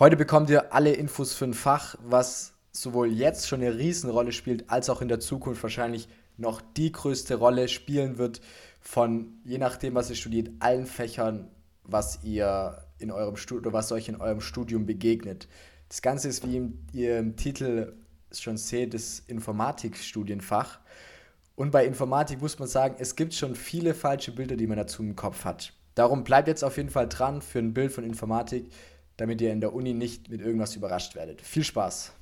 Heute bekommt ihr alle Infos für ein Fach, was sowohl jetzt schon eine Riesenrolle spielt, als auch in der Zukunft wahrscheinlich noch die größte Rolle spielen wird von, je nachdem, was ihr studiert, allen Fächern, was ihr in eurem Studium was euch in eurem Studium begegnet. Das Ganze ist, wie ihr im Titel schon seht, das Informatikstudienfach. Und bei Informatik muss man sagen, es gibt schon viele falsche Bilder, die man dazu im Kopf hat. Darum bleibt jetzt auf jeden Fall dran für ein Bild von Informatik, damit ihr in der Uni nicht mit irgendwas überrascht werdet. Viel Spaß!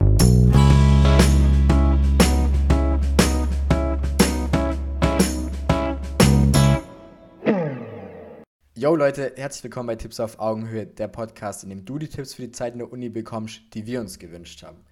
Yo Leute, herzlich willkommen bei Tipps auf Augenhöhe, der Podcast, in dem du die Tipps für die Zeit in der Uni bekommst, die wir uns gewünscht haben.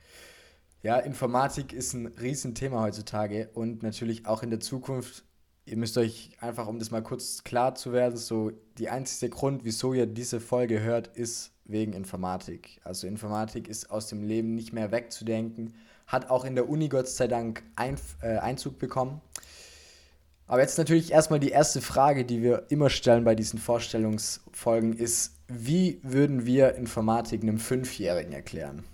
Ja, Informatik ist ein Riesenthema heutzutage und natürlich auch in der Zukunft. Ihr müsst euch einfach, um das mal kurz klar zu werden, so die einzige Grund, wieso ihr diese Folge hört, ist wegen Informatik. Also Informatik ist aus dem Leben nicht mehr wegzudenken, hat auch in der Uni Gott sei Dank ein, äh, Einzug bekommen. Aber jetzt natürlich erstmal die erste Frage, die wir immer stellen bei diesen Vorstellungsfolgen, ist, wie würden wir Informatik einem Fünfjährigen erklären?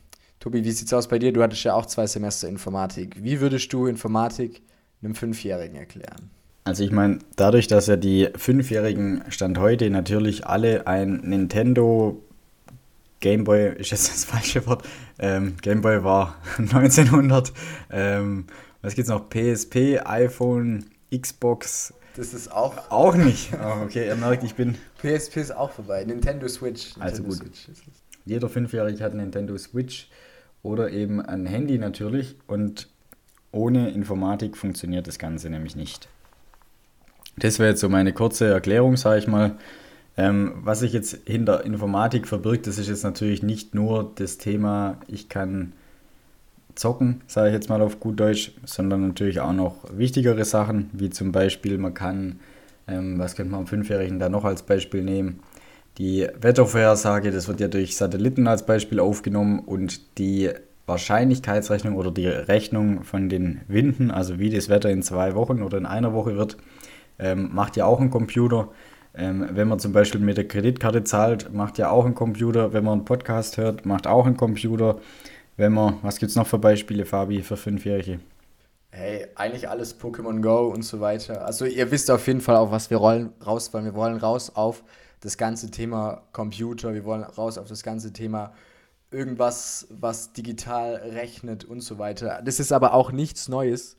Tobi, wie sieht es aus bei dir? Du hattest ja auch zwei Semester Informatik. Wie würdest du Informatik einem Fünfjährigen erklären? Also ich meine, dadurch, dass ja die Fünfjährigen Stand heute natürlich alle ein Nintendo Gameboy, ist jetzt das falsche Wort, ähm, Gameboy war 1900, ähm, was es noch, PSP, iPhone, Xbox. Das ist auch. Auch nicht. Oh, okay, ihr merkt, ich bin. PSP ist auch vorbei. Nintendo Switch. Nintendo also gut. Switch Jeder Fünfjährige hat Nintendo Switch oder eben ein Handy natürlich und ohne Informatik funktioniert das Ganze nämlich nicht. Das wäre jetzt so meine kurze Erklärung, sage ich mal. Ähm, was sich jetzt hinter Informatik verbirgt, das ist jetzt natürlich nicht nur das Thema, ich kann zocken, sage ich jetzt mal auf gut Deutsch, sondern natürlich auch noch wichtigere Sachen, wie zum Beispiel man kann, ähm, was könnte man am Fünfjährigen da noch als Beispiel nehmen, die Wettervorhersage, das wird ja durch Satelliten als Beispiel aufgenommen und die Wahrscheinlichkeitsrechnung oder die Rechnung von den Winden, also wie das Wetter in zwei Wochen oder in einer Woche wird, ähm, macht ja auch ein Computer. Ähm, wenn man zum Beispiel mit der Kreditkarte zahlt, macht ja auch ein Computer. Wenn man einen Podcast hört, macht auch ein Computer. Wenn man, was gibt es noch für Beispiele, Fabi, für Fünfjährige? Hey, eigentlich alles Pokémon Go und so weiter. Also ihr wisst auf jeden Fall auch, was wir rollen, raus wollen. Wir wollen raus auf das ganze Thema Computer, wir wollen raus auf das ganze Thema irgendwas, was digital rechnet und so weiter. Das ist aber auch nichts Neues.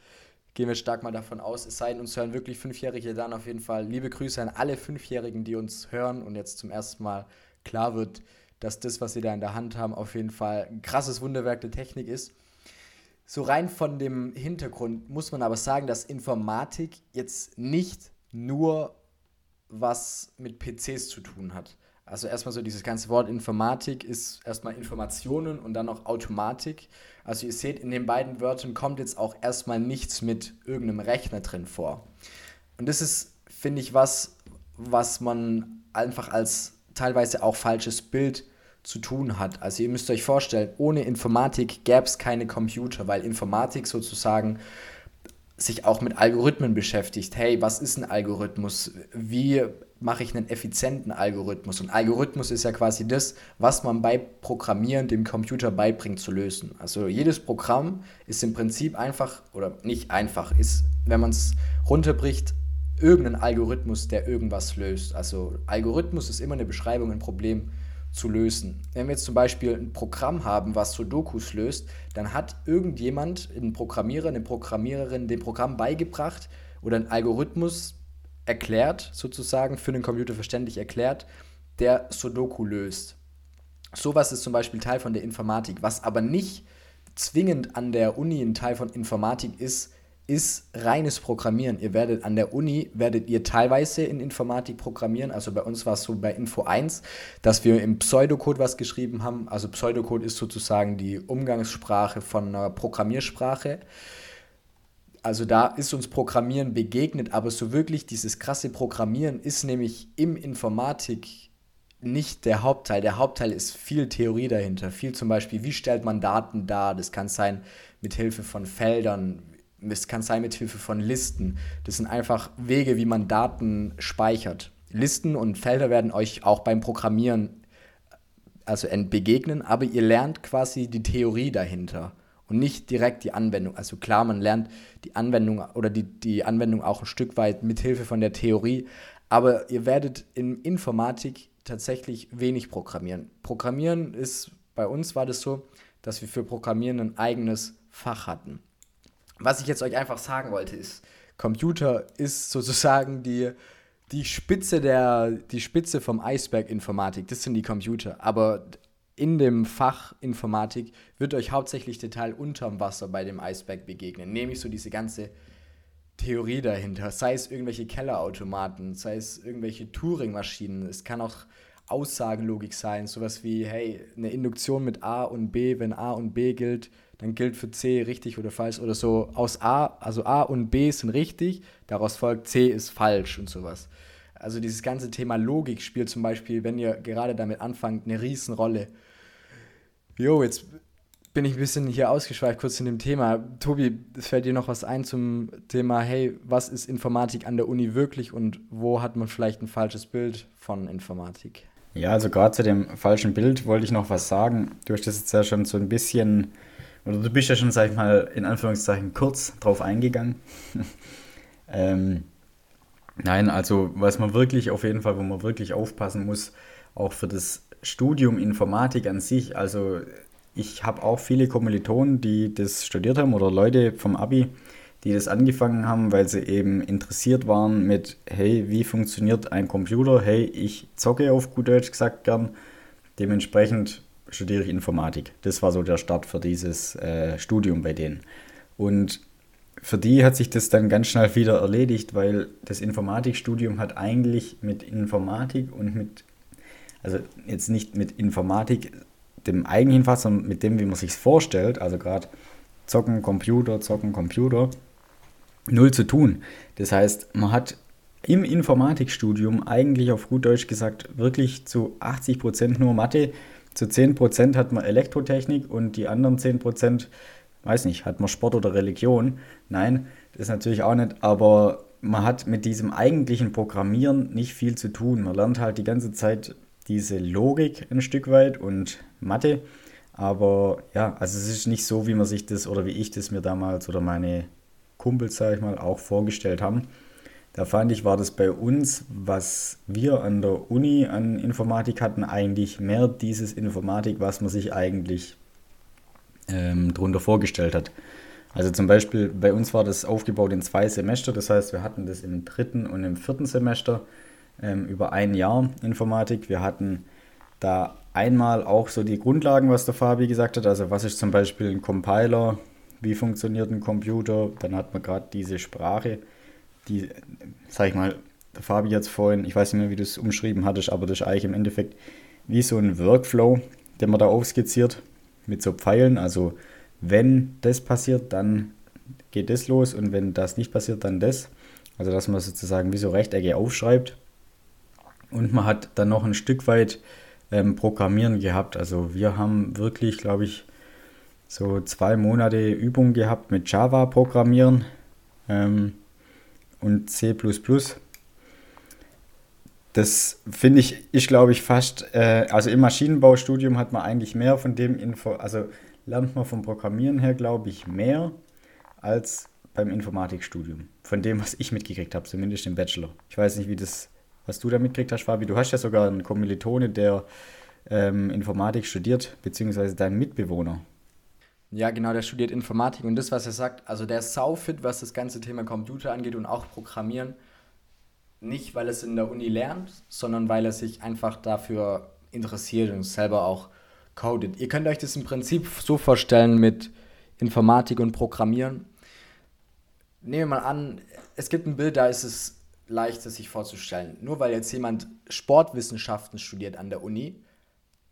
Gehen wir stark mal davon aus. Es sei denn, uns hören wirklich Fünfjährige, dann auf jeden Fall liebe Grüße an alle Fünfjährigen, die uns hören und jetzt zum ersten Mal klar wird, dass das, was sie da in der Hand haben, auf jeden Fall ein krasses Wunderwerk der Technik ist. So rein von dem Hintergrund muss man aber sagen, dass Informatik jetzt nicht nur was mit PCs zu tun hat. Also erstmal so dieses ganze Wort Informatik ist erstmal Informationen und dann noch Automatik. Also ihr seht, in den beiden Wörtern kommt jetzt auch erstmal nichts mit irgendeinem Rechner drin vor. Und das ist, finde ich, was, was man einfach als teilweise auch falsches Bild zu tun hat. Also ihr müsst euch vorstellen, ohne Informatik gäbe es keine Computer, weil Informatik sozusagen sich auch mit Algorithmen beschäftigt. Hey, was ist ein Algorithmus? Wie mache ich einen effizienten Algorithmus? Und Algorithmus ist ja quasi das, was man bei Programmieren dem Computer beibringt zu lösen. Also jedes Programm ist im Prinzip einfach, oder nicht einfach, ist, wenn man es runterbricht, irgendein Algorithmus, der irgendwas löst. Also Algorithmus ist immer eine Beschreibung, ein Problem zu lösen. Wenn wir jetzt zum Beispiel ein Programm haben, was Sudokus löst, dann hat irgendjemand, ein Programmierer, eine Programmiererin, dem Programm beigebracht oder einen Algorithmus erklärt, sozusagen, für den Computer verständlich erklärt, der Sudoku löst. Sowas ist zum Beispiel Teil von der Informatik. Was aber nicht zwingend an der Uni ein Teil von Informatik ist, ist reines Programmieren. Ihr werdet an der Uni, werdet ihr teilweise in Informatik programmieren. Also bei uns war es so bei Info 1, dass wir im Pseudocode was geschrieben haben. Also Pseudocode ist sozusagen die Umgangssprache von einer Programmiersprache. Also da ist uns Programmieren begegnet, aber so wirklich dieses krasse Programmieren ist nämlich im Informatik nicht der Hauptteil. Der Hauptteil ist viel Theorie dahinter. Viel zum Beispiel, wie stellt man Daten dar? Das kann sein mit Hilfe von Feldern, es kann sein mit Hilfe von Listen. Das sind einfach Wege, wie man Daten speichert. Listen und Felder werden euch auch beim Programmieren also begegnen, aber ihr lernt quasi die Theorie dahinter und nicht direkt die Anwendung. Also klar, man lernt die Anwendung oder die, die Anwendung auch ein Stück weit mit Hilfe von der Theorie, aber ihr werdet in Informatik tatsächlich wenig programmieren. Programmieren ist, bei uns war das so, dass wir für Programmieren ein eigenes Fach hatten. Was ich jetzt euch einfach sagen wollte, ist, Computer ist sozusagen die, die Spitze der, die Spitze vom Eisberg Informatik. Das sind die Computer. Aber in dem Fach Informatik wird euch hauptsächlich der Teil unterm Wasser bei dem Eisberg begegnen. Nämlich so diese ganze Theorie dahinter. Sei es irgendwelche Kellerautomaten, sei es irgendwelche Turing-Maschinen. Es kann auch Aussagenlogik sein. Sowas wie, hey, eine Induktion mit A und B, wenn A und B gilt, dann gilt für C richtig oder falsch. Oder so aus A, also A und B sind richtig, daraus folgt C ist falsch und sowas. Also dieses ganze Thema Logik spielt zum Beispiel, wenn ihr gerade damit anfangt, eine Riesenrolle. Jo, jetzt bin ich ein bisschen hier ausgeschweift kurz in dem Thema. Tobi, fällt dir noch was ein zum Thema, hey, was ist Informatik an der Uni wirklich und wo hat man vielleicht ein falsches Bild von Informatik? Ja, also gerade zu dem falschen Bild wollte ich noch was sagen. Du hast das jetzt ja schon so ein bisschen, du bist ja schon, sag ich mal, in Anführungszeichen kurz drauf eingegangen. ähm, Nein, also was man wirklich auf jeden Fall, wo man wirklich aufpassen muss, auch für das Studium Informatik an sich, also ich habe auch viele Kommilitonen, die das studiert haben oder Leute vom Abi, die das angefangen haben, weil sie eben interessiert waren mit, hey, wie funktioniert ein Computer? Hey, ich zocke auf gut Deutsch gesagt gern. Dementsprechend studiere ich Informatik. Das war so der Start für dieses äh, Studium bei denen. Und für die hat sich das dann ganz schnell wieder erledigt, weil das Informatikstudium hat eigentlich mit Informatik und mit, also jetzt nicht mit Informatik, dem eigentlichen Fach, sondern mit dem, wie man sich vorstellt, also gerade zocken, Computer, zocken, Computer, null zu tun. Das heißt, man hat im Informatikstudium eigentlich auf gut Deutsch gesagt wirklich zu 80% nur Mathe, zu 10% hat man Elektrotechnik und die anderen 10% weiß nicht, hat man Sport oder Religion? Nein, das ist natürlich auch nicht, aber man hat mit diesem eigentlichen Programmieren nicht viel zu tun. Man lernt halt die ganze Zeit diese Logik ein Stück weit und Mathe. Aber ja, also es ist nicht so, wie man sich das oder wie ich das mir damals oder meine Kumpels, sage ich mal, auch vorgestellt haben. Da fand ich, war das bei uns, was wir an der Uni an Informatik hatten, eigentlich mehr dieses Informatik, was man sich eigentlich ähm, darunter vorgestellt hat. Also zum Beispiel bei uns war das aufgebaut in zwei Semester, das heißt wir hatten das im dritten und im vierten Semester ähm, über ein Jahr Informatik. Wir hatten da einmal auch so die Grundlagen, was der Fabi gesagt hat, also was ist zum Beispiel ein Compiler, wie funktioniert ein Computer, dann hat man gerade diese Sprache, die, sag ich mal, Fabi jetzt vorhin, ich weiß nicht mehr, wie du es umschrieben hattest, aber das ist eigentlich im Endeffekt wie so ein Workflow, den man da aufskizziert mit so Pfeilen. Also wenn das passiert, dann geht das los und wenn das nicht passiert, dann das. Also dass man sozusagen wie so Rechtecke aufschreibt. Und man hat dann noch ein Stück weit ähm, Programmieren gehabt. Also wir haben wirklich, glaube ich, so zwei Monate Übung gehabt mit Java Programmieren ähm, und C das finde ich, ich glaube ich fast, äh, also im Maschinenbaustudium hat man eigentlich mehr von dem Info, also lernt man vom Programmieren her, glaube ich, mehr als beim Informatikstudium. Von dem, was ich mitgekriegt habe, zumindest im Bachelor. Ich weiß nicht, wie das, was du da mitgekriegt hast, Fabi. Du hast ja sogar einen Kommilitone, der ähm, Informatik studiert, beziehungsweise dein Mitbewohner. Ja, genau, der studiert Informatik und das, was er sagt, also der ist saufit, was das ganze Thema Computer angeht und auch Programmieren nicht, weil es in der Uni lernt, sondern weil er sich einfach dafür interessiert und selber auch codet. Ihr könnt euch das im Prinzip so vorstellen mit Informatik und Programmieren. Nehmen wir mal an, es gibt ein Bild, da ist es leicht, sich vorzustellen. Nur weil jetzt jemand Sportwissenschaften studiert an der Uni,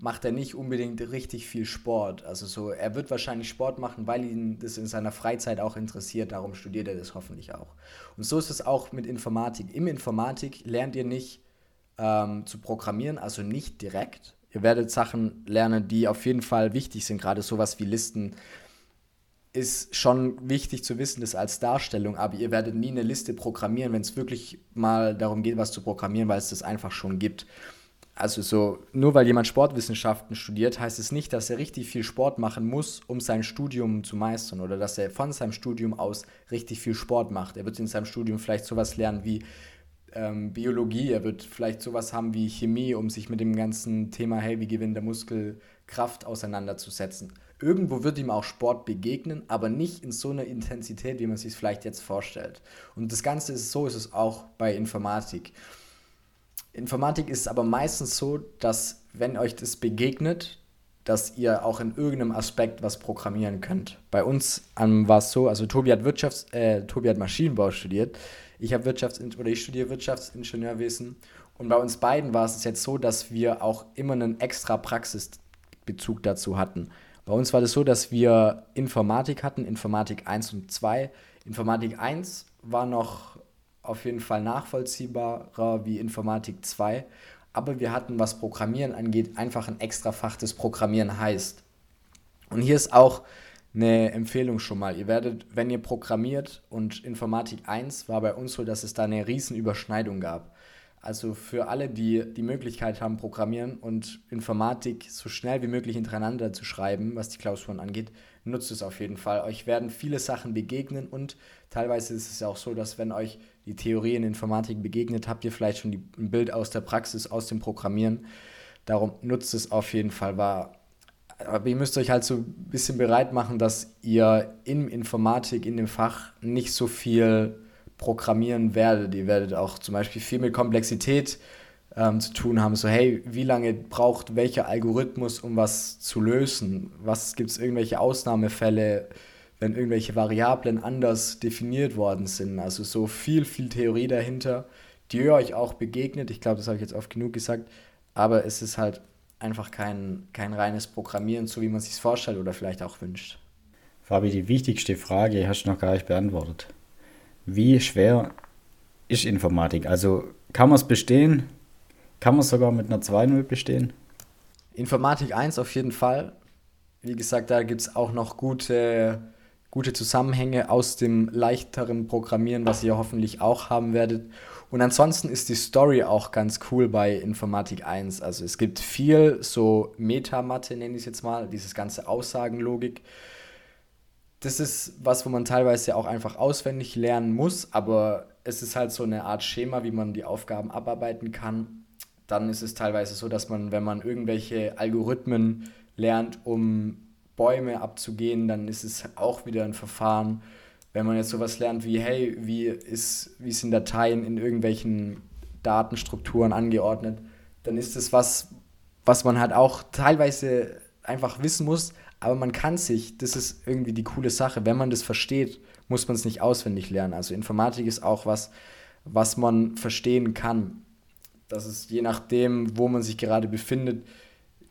macht er nicht unbedingt richtig viel Sport. Also so, er wird wahrscheinlich Sport machen, weil ihn das in seiner Freizeit auch interessiert. Darum studiert er das hoffentlich auch. Und so ist es auch mit Informatik. Im Informatik lernt ihr nicht ähm, zu programmieren, also nicht direkt. Ihr werdet Sachen lernen, die auf jeden Fall wichtig sind. Gerade sowas wie Listen ist schon wichtig zu wissen, das als Darstellung, aber ihr werdet nie eine Liste programmieren, wenn es wirklich mal darum geht, was zu programmieren, weil es das einfach schon gibt. Also so, nur weil jemand Sportwissenschaften studiert, heißt es nicht, dass er richtig viel Sport machen muss, um sein Studium zu meistern oder dass er von seinem Studium aus richtig viel Sport macht. Er wird in seinem Studium vielleicht sowas lernen wie ähm, Biologie, er wird vielleicht sowas haben wie Chemie, um sich mit dem ganzen Thema, hey, wie gewinnt der Muskel Kraft auseinanderzusetzen. Irgendwo wird ihm auch Sport begegnen, aber nicht in so einer Intensität, wie man sich es vielleicht jetzt vorstellt. Und das Ganze ist so, ist es auch bei Informatik. Informatik ist aber meistens so, dass wenn euch das begegnet, dass ihr auch in irgendeinem Aspekt was programmieren könnt. Bei uns ähm, war es so, also Tobi hat Wirtschafts-, äh, Tobi hat Maschinenbau studiert, ich habe Wirtschafts- oder ich studiere Wirtschaftsingenieurwesen und bei uns beiden war es jetzt so, dass wir auch immer einen extra Praxisbezug dazu hatten. Bei uns war das so, dass wir Informatik hatten, Informatik 1 und 2. Informatik 1 war noch auf jeden Fall nachvollziehbarer wie Informatik 2. Aber wir hatten, was Programmieren angeht, einfach ein extra Fach, das Programmieren heißt. Und hier ist auch eine Empfehlung schon mal. Ihr werdet, wenn ihr programmiert und Informatik 1 war bei uns so, dass es da eine riesen Überschneidung gab. Also für alle, die die Möglichkeit haben, Programmieren und Informatik so schnell wie möglich hintereinander zu schreiben, was die Klausuren angeht, nutzt es auf jeden Fall. Euch werden viele Sachen begegnen und teilweise ist es ja auch so, dass wenn euch die Theorie in Informatik begegnet, habt ihr vielleicht schon die, ein Bild aus der Praxis, aus dem Programmieren. Darum nutzt es auf jeden Fall wahr. Aber ihr müsst euch halt so ein bisschen bereit machen, dass ihr in Informatik, in dem Fach, nicht so viel programmieren werdet. Ihr werdet auch zum Beispiel viel mit Komplexität ähm, zu tun haben. So, hey, wie lange braucht welcher Algorithmus, um was zu lösen? Was gibt es irgendwelche Ausnahmefälle, wenn irgendwelche Variablen anders definiert worden sind? Also so viel, viel Theorie dahinter, die euch auch begegnet. Ich glaube, das habe ich jetzt oft genug gesagt. Aber es ist halt einfach kein, kein reines Programmieren, so wie man sich vorstellt oder vielleicht auch wünscht. Fabi, die wichtigste Frage hast du noch gar nicht beantwortet wie schwer ist Informatik? Also kann man es bestehen? Kann man es sogar mit einer 2.0 bestehen? Informatik 1 auf jeden Fall. Wie gesagt, da gibt es auch noch gute, gute Zusammenhänge aus dem leichteren Programmieren, was ihr hoffentlich auch haben werdet. Und ansonsten ist die Story auch ganz cool bei Informatik 1. Also es gibt viel so Metamatte, nenne ich es jetzt mal, dieses ganze Aussagenlogik das ist was, wo man teilweise auch einfach auswendig lernen muss, aber es ist halt so eine Art Schema, wie man die Aufgaben abarbeiten kann. Dann ist es teilweise so, dass man, wenn man irgendwelche Algorithmen lernt, um Bäume abzugehen, dann ist es auch wieder ein Verfahren. Wenn man jetzt sowas lernt wie, hey, wie, ist, wie sind Dateien in irgendwelchen Datenstrukturen angeordnet, dann ist es was, was man halt auch teilweise einfach wissen muss, aber man kann sich, das ist irgendwie die coole Sache, wenn man das versteht, muss man es nicht auswendig lernen. Also Informatik ist auch was, was man verstehen kann. Das ist je nachdem, wo man sich gerade befindet.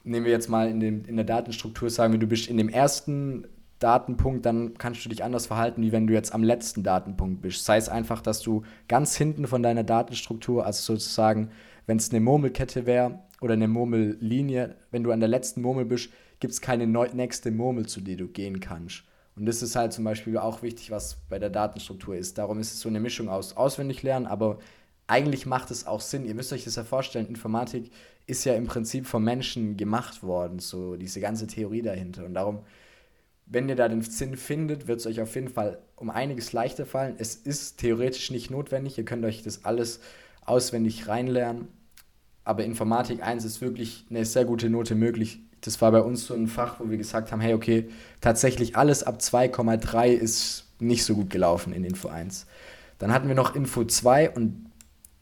Nehmen wir jetzt mal in, dem, in der Datenstruktur, sagen wir, du bist in dem ersten Datenpunkt, dann kannst du dich anders verhalten, wie wenn du jetzt am letzten Datenpunkt bist. Sei es einfach, dass du ganz hinten von deiner Datenstruktur, also sozusagen, wenn es eine Murmelkette wäre oder eine Murmellinie, wenn du an der letzten Murmel bist, gibt es keine nächste Murmel, zu der du gehen kannst. Und das ist halt zum Beispiel auch wichtig, was bei der Datenstruktur ist. Darum ist es so eine Mischung aus auswendig lernen, aber eigentlich macht es auch Sinn. Ihr müsst euch das ja vorstellen, Informatik ist ja im Prinzip vom Menschen gemacht worden, so diese ganze Theorie dahinter. Und darum, wenn ihr da den Sinn findet, wird es euch auf jeden Fall um einiges leichter fallen. Es ist theoretisch nicht notwendig, ihr könnt euch das alles auswendig reinlernen. Aber Informatik 1 ist wirklich eine sehr gute Note möglich, das war bei uns so ein Fach, wo wir gesagt haben, hey, okay, tatsächlich alles ab 2,3 ist nicht so gut gelaufen in Info 1. Dann hatten wir noch Info 2 und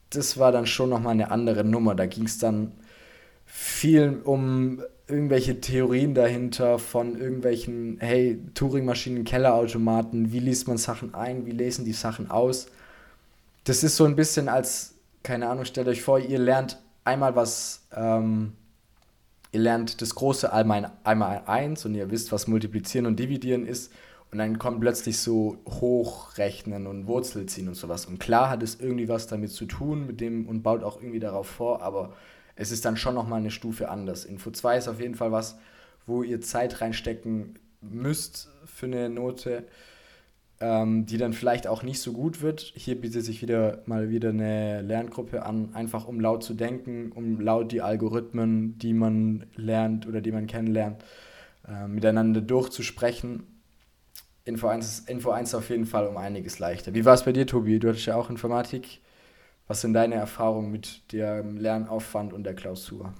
das war dann schon nochmal eine andere Nummer. Da ging es dann viel um irgendwelche Theorien dahinter von irgendwelchen, hey, Turing-Maschinen, Kellerautomaten, wie liest man Sachen ein, wie lesen die Sachen aus. Das ist so ein bisschen als, keine Ahnung, stellt euch vor, ihr lernt einmal was ähm, ihr lernt das große einmal, einmal eins und ihr wisst, was Multiplizieren und Dividieren ist. Und dann kommt plötzlich so Hochrechnen und Wurzelziehen und sowas. Und klar hat es irgendwie was damit zu tun mit dem und baut auch irgendwie darauf vor, aber es ist dann schon nochmal eine Stufe anders. Info 2 ist auf jeden Fall was, wo ihr Zeit reinstecken müsst für eine Note. ähm, die dann vielleicht auch nicht so gut wird. Hier bietet sich wieder mal wieder eine Lerngruppe an, einfach um laut zu denken, um laut die Algorithmen, die man lernt oder die man kennenlernt, äh, miteinander durchzusprechen. Info 1, Info 1 auf jeden Fall um einiges leichter. Wie war es bei dir, Tobi? Du hattest ja auch Informatik. Was sind deine Erfahrungen mit dem Lernaufwand und der Klausur?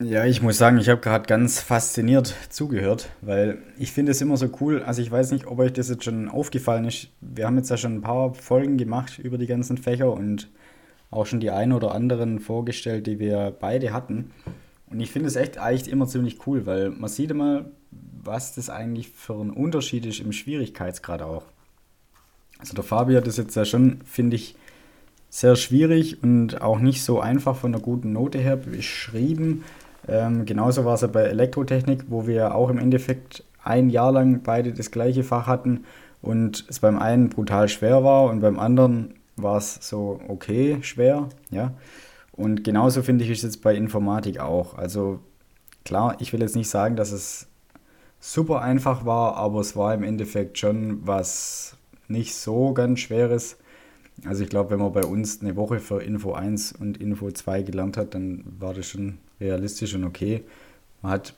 Ja, ich muss sagen, ich habe gerade ganz fasziniert zugehört, weil ich finde es immer so cool. Also ich weiß nicht, ob euch das jetzt schon aufgefallen ist. Wir haben jetzt ja schon ein paar Folgen gemacht über die ganzen Fächer und auch schon die ein oder anderen vorgestellt, die wir beide hatten. Und ich finde es echt eigentlich immer ziemlich cool, weil man sieht immer, was das eigentlich für ein Unterschied ist im Schwierigkeitsgrad auch. Also der Fabi hat das jetzt ja schon, finde ich, sehr schwierig und auch nicht so einfach von einer guten Note her beschrieben. Ähm, genauso war es ja bei Elektrotechnik, wo wir auch im Endeffekt ein Jahr lang beide das gleiche Fach hatten und es beim einen brutal schwer war und beim anderen war es so okay schwer, ja. Und genauso finde ich es jetzt bei Informatik auch. Also klar, ich will jetzt nicht sagen, dass es super einfach war, aber es war im Endeffekt schon was nicht so ganz schweres. Also ich glaube, wenn man bei uns eine Woche für Info 1 und Info 2 gelernt hat, dann war das schon realistisch und okay. Man hat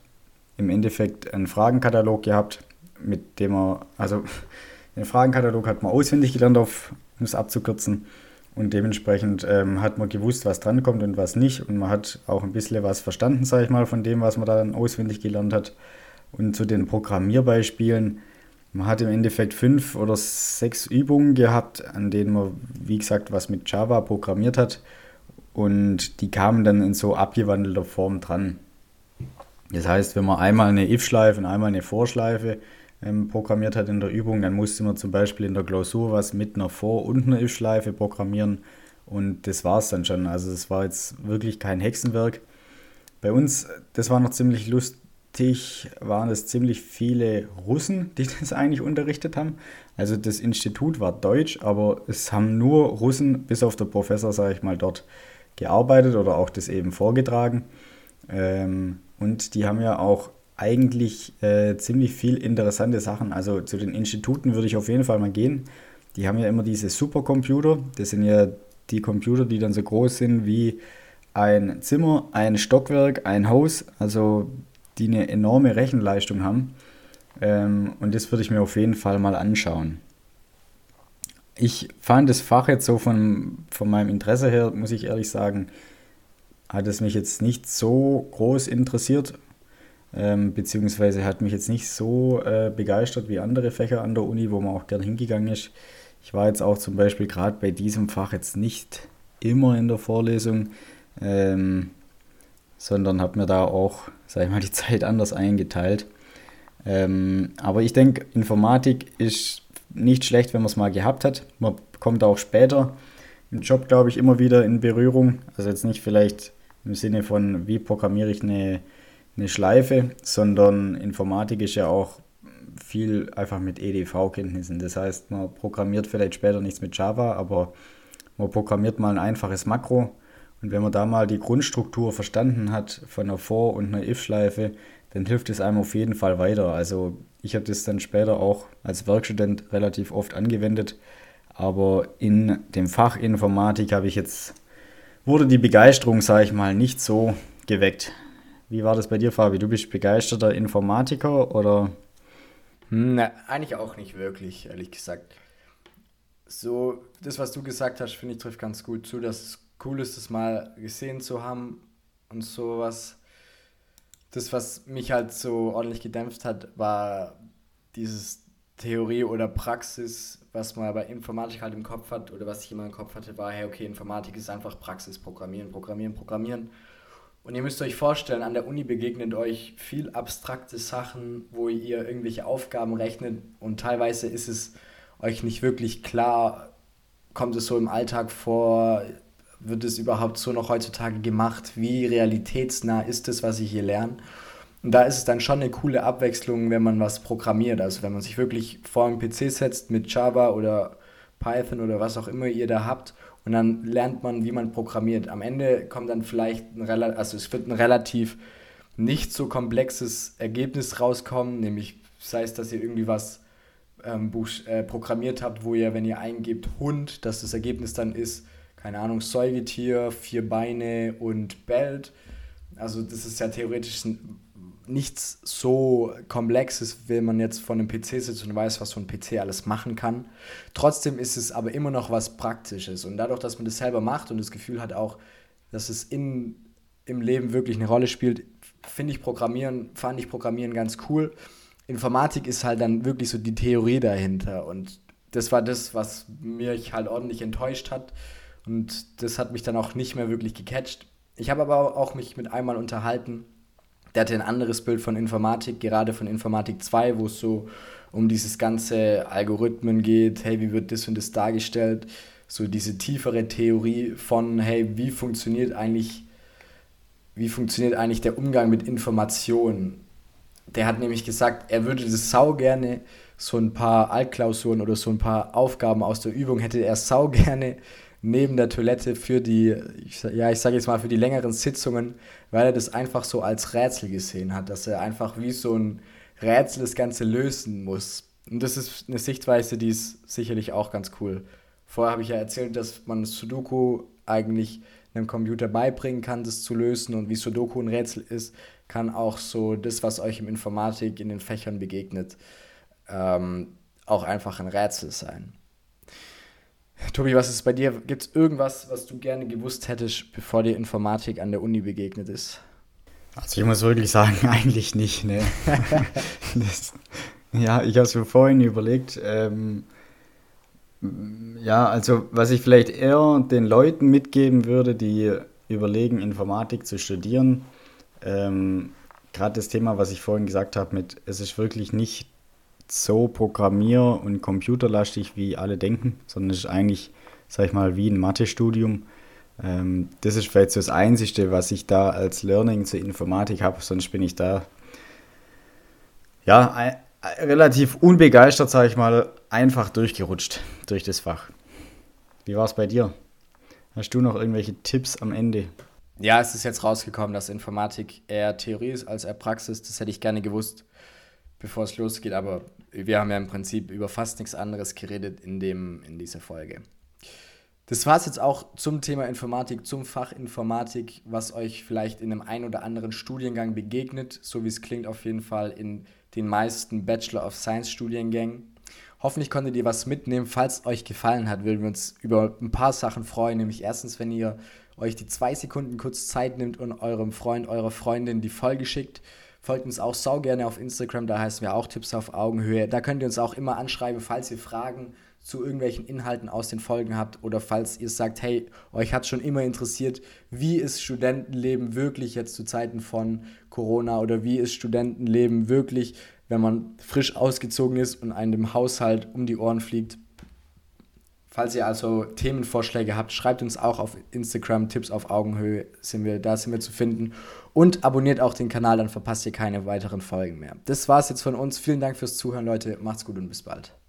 im Endeffekt einen Fragenkatalog gehabt, mit dem man, also den Fragenkatalog hat man auswendig gelernt, auf, um es abzukürzen. Und dementsprechend ähm, hat man gewusst, was drankommt und was nicht. Und man hat auch ein bisschen was verstanden, sage ich mal, von dem, was man dann auswendig gelernt hat. Und zu den Programmierbeispielen, man hat im Endeffekt fünf oder sechs Übungen gehabt, an denen man, wie gesagt, was mit Java programmiert hat. Und die kamen dann in so abgewandelter Form dran. Das heißt, wenn man einmal eine if-Schleife und einmal eine Vorschleife ähm, programmiert hat in der Übung, dann musste man zum Beispiel in der Klausur was mit einer Vor- und einer if-Schleife programmieren. Und das war es dann schon. Also es war jetzt wirklich kein Hexenwerk. Bei uns, das war noch ziemlich lustig, waren es ziemlich viele Russen, die das eigentlich unterrichtet haben. Also das Institut war deutsch, aber es haben nur Russen, bis auf der Professor, sage ich mal, dort gearbeitet oder auch das eben vorgetragen. Ähm, und die haben ja auch eigentlich äh, ziemlich viel interessante Sachen. Also zu den Instituten würde ich auf jeden Fall mal gehen. Die haben ja immer diese Supercomputer. Das sind ja die Computer, die dann so groß sind wie ein Zimmer, ein Stockwerk, ein Haus. Also die eine enorme Rechenleistung haben. Ähm, und das würde ich mir auf jeden Fall mal anschauen ich fand das Fach jetzt so von, von meinem Interesse her, muss ich ehrlich sagen, hat es mich jetzt nicht so groß interessiert, ähm, beziehungsweise hat mich jetzt nicht so äh, begeistert wie andere Fächer an der Uni, wo man auch gern hingegangen ist. Ich war jetzt auch zum Beispiel gerade bei diesem Fach jetzt nicht immer in der Vorlesung, ähm, sondern habe mir da auch, sag ich mal, die Zeit anders eingeteilt. Ähm, aber ich denke, Informatik ist nicht schlecht, wenn man es mal gehabt hat. Man kommt auch später im Job, glaube ich, immer wieder in Berührung. Also jetzt nicht vielleicht im Sinne von, wie programmiere ich eine, eine Schleife, sondern Informatik ist ja auch viel einfach mit EDV-Kenntnissen. Das heißt, man programmiert vielleicht später nichts mit Java, aber man programmiert mal ein einfaches Makro. Und wenn man da mal die Grundstruktur verstanden hat von einer For- und einer If-Schleife, dann hilft es einem auf jeden Fall weiter. Also ich habe das dann später auch als Werkstudent relativ oft angewendet, aber in dem Fach Informatik habe ich jetzt, wurde die Begeisterung, sage ich mal, nicht so geweckt. Wie war das bei dir, Fabi? Du bist begeisterter Informatiker oder? Na, eigentlich auch nicht wirklich, ehrlich gesagt. So, das, was du gesagt hast, finde ich, trifft ganz gut zu, dass es cool ist, das mal gesehen zu haben und sowas das, was mich halt so ordentlich gedämpft hat, war dieses Theorie oder Praxis, was man bei Informatik halt im Kopf hat oder was ich immer im Kopf hatte, war, hey, okay, Informatik ist einfach Praxis, Programmieren, Programmieren, Programmieren. Und ihr müsst euch vorstellen, an der Uni begegnen euch viel abstrakte Sachen, wo ihr irgendwelche Aufgaben rechnet und teilweise ist es euch nicht wirklich klar, kommt es so im Alltag vor, wird es überhaupt so noch heutzutage gemacht? Wie realitätsnah ist es, was ich hier lerne? Und da ist es dann schon eine coole Abwechslung, wenn man was programmiert. Also wenn man sich wirklich vor einen PC setzt mit Java oder Python oder was auch immer ihr da habt und dann lernt man, wie man programmiert. Am Ende kommt dann vielleicht ein relativ, also es wird ein relativ nicht so komplexes Ergebnis rauskommen, nämlich sei es, dass ihr irgendwie was ähm, äh, programmiert habt, wo ihr, wenn ihr eingebt Hund, dass das Ergebnis dann ist, keine Ahnung, Säugetier, vier Beine und bellt. Also das ist ja theoretisch nichts so Komplexes, wenn man jetzt von einem PC sitzt und weiß, was so ein PC alles machen kann. Trotzdem ist es aber immer noch was Praktisches. Und dadurch, dass man das selber macht und das Gefühl hat auch, dass es in, im Leben wirklich eine Rolle spielt, finde ich Programmieren, fand ich Programmieren ganz cool. Informatik ist halt dann wirklich so die Theorie dahinter. Und das war das, was mich halt ordentlich enttäuscht hat. Und das hat mich dann auch nicht mehr wirklich gecatcht. Ich habe aber auch mich mit einmal unterhalten. Der hatte ein anderes Bild von Informatik, gerade von Informatik 2, wo es so um dieses ganze Algorithmen geht. Hey, wie wird das und das dargestellt? So diese tiefere Theorie von, hey, wie funktioniert eigentlich, wie funktioniert eigentlich der Umgang mit Informationen? Der hat nämlich gesagt, er würde das sau gerne so ein paar Altklausuren oder so ein paar Aufgaben aus der Übung hätte er sau gerne neben der Toilette für die, ich, ja, ich sage jetzt mal für die längeren Sitzungen, weil er das einfach so als Rätsel gesehen hat, dass er einfach wie so ein Rätsel das Ganze lösen muss. Und das ist eine Sichtweise, die ist sicherlich auch ganz cool. Vorher habe ich ja erzählt, dass man Sudoku eigentlich einem Computer beibringen kann, das zu lösen und wie Sudoku ein Rätsel ist, kann auch so das, was euch im Informatik in den Fächern begegnet, ähm, auch einfach ein Rätsel sein. Tobi, was ist bei dir? Gibt es irgendwas, was du gerne gewusst hättest, bevor dir Informatik an der Uni begegnet ist? Also ich muss wirklich sagen, eigentlich nicht. Ne? das, ja, ich habe es mir vorhin überlegt. Ähm, ja, also was ich vielleicht eher den Leuten mitgeben würde, die überlegen, Informatik zu studieren, ähm, gerade das Thema, was ich vorhin gesagt habe, mit es ist wirklich nicht so programmier- und computerlastig, wie alle denken, sondern es ist eigentlich, sag ich mal, wie ein Mathestudium. Ähm, das ist vielleicht so das Einzige, was ich da als Learning zur Informatik habe, sonst bin ich da ja relativ unbegeistert, sage ich mal, einfach durchgerutscht durch das Fach. Wie war es bei dir? Hast du noch irgendwelche Tipps am Ende? Ja, es ist jetzt rausgekommen, dass Informatik eher Theorie ist als eher Praxis. Das hätte ich gerne gewusst bevor es losgeht, aber wir haben ja im Prinzip über fast nichts anderes geredet in, dem, in dieser Folge. Das war es jetzt auch zum Thema Informatik, zum Fach Informatik, was euch vielleicht in einem ein oder anderen Studiengang begegnet, so wie es klingt auf jeden Fall in den meisten Bachelor of Science Studiengängen. Hoffentlich konntet ihr was mitnehmen. Falls euch gefallen hat, würden wir uns über ein paar Sachen freuen. Nämlich erstens, wenn ihr euch die zwei Sekunden kurz Zeit nimmt und eurem Freund, eurer Freundin die Folge schickt. Folgt uns auch sau gerne auf Instagram, da heißen wir auch Tipps auf Augenhöhe. Da könnt ihr uns auch immer anschreiben, falls ihr Fragen zu irgendwelchen Inhalten aus den Folgen habt oder falls ihr sagt, hey, euch hat schon immer interessiert, wie ist Studentenleben wirklich jetzt zu Zeiten von Corona oder wie ist Studentenleben wirklich, wenn man frisch ausgezogen ist und einem Haushalt um die Ohren fliegt. Falls ihr also Themenvorschläge habt, schreibt uns auch auf Instagram, Tipps auf Augenhöhe, sind wir, da sind wir zu finden. Und abonniert auch den Kanal, dann verpasst ihr keine weiteren Folgen mehr. Das war's jetzt von uns. Vielen Dank fürs Zuhören, Leute. Macht's gut und bis bald.